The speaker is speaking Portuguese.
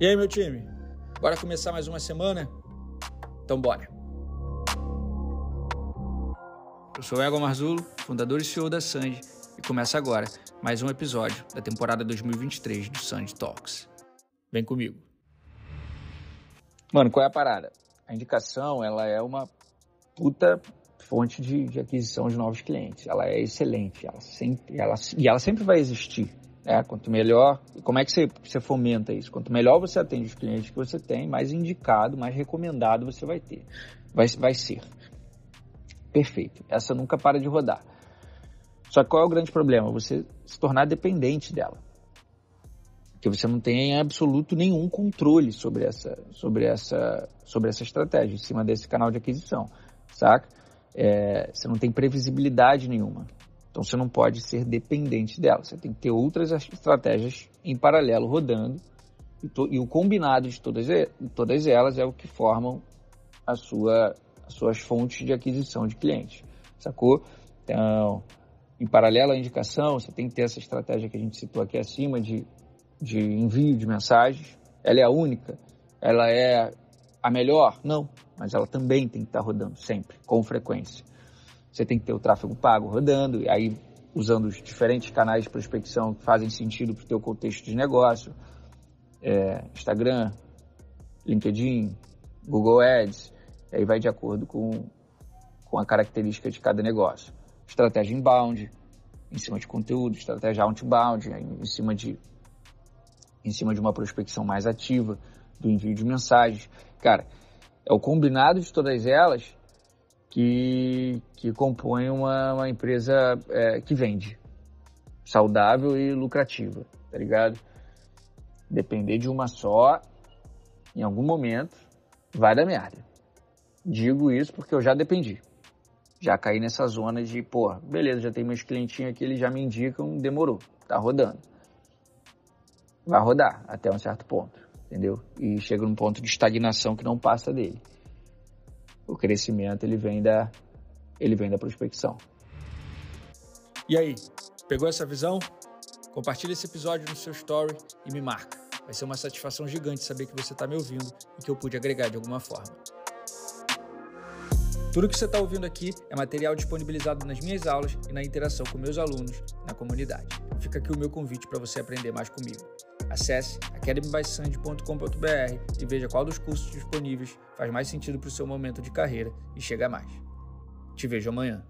E aí, meu time? Bora começar mais uma semana? Então bora! Eu sou o Ego Marzulo, fundador e CEO da Sandy, e começa agora mais um episódio da temporada 2023 do Sandy Talks. Vem comigo. Mano, qual é a parada? A indicação, ela é uma puta fonte de, de aquisição de novos clientes. Ela é excelente, ela sempre, ela, e ela sempre vai existir. É, quanto melhor, como é que você, você fomenta isso? Quanto melhor você atende os clientes que você tem, mais indicado, mais recomendado você vai ter, vai, vai ser. Perfeito. Essa nunca para de rodar. Só que qual é o grande problema? Você se tornar dependente dela. Que você não tem em absoluto nenhum controle sobre essa, sobre essa, sobre essa estratégia, em cima desse canal de aquisição, saca? É, você não tem previsibilidade nenhuma. Então você não pode ser dependente dela. Você tem que ter outras estratégias em paralelo rodando. E, to, e o combinado de todas, todas elas é o que formam a sua, as suas fontes de aquisição de clientes. Sacou? Então, em paralelo à indicação, você tem que ter essa estratégia que a gente citou aqui acima de, de envio de mensagens. Ela é a única? Ela é a melhor? Não, mas ela também tem que estar rodando sempre, com frequência. Você tem que ter o tráfego pago rodando, e aí usando os diferentes canais de prospecção que fazem sentido para o teu contexto de negócio. É, Instagram, LinkedIn, Google Ads, aí vai de acordo com, com a característica de cada negócio. Estratégia inbound, em cima de conteúdo, estratégia outbound, em cima de, em cima de uma prospecção mais ativa, do envio de mensagens. Cara, é o combinado de todas elas que, que compõe uma, uma empresa é, que vende, saudável e lucrativa, tá ligado? Depender de uma só, em algum momento, vai dar merda. Digo isso porque eu já dependi. Já caí nessa zona de, pô, beleza, já tem meus clientinhos aqui, eles já me indicam, demorou, tá rodando. Vai rodar até um certo ponto, entendeu? E chega num ponto de estagnação que não passa dele. O crescimento ele vem da ele vem da prospecção. E aí, pegou essa visão? Compartilha esse episódio no seu story e me marca. Vai ser uma satisfação gigante saber que você está me ouvindo e que eu pude agregar de alguma forma. Tudo que você está ouvindo aqui é material disponibilizado nas minhas aulas e na interação com meus alunos na comunidade. Fica aqui o meu convite para você aprender mais comigo. Acesse academybysand.com.br e veja qual dos cursos disponíveis faz mais sentido para o seu momento de carreira e chega mais. Te vejo amanhã.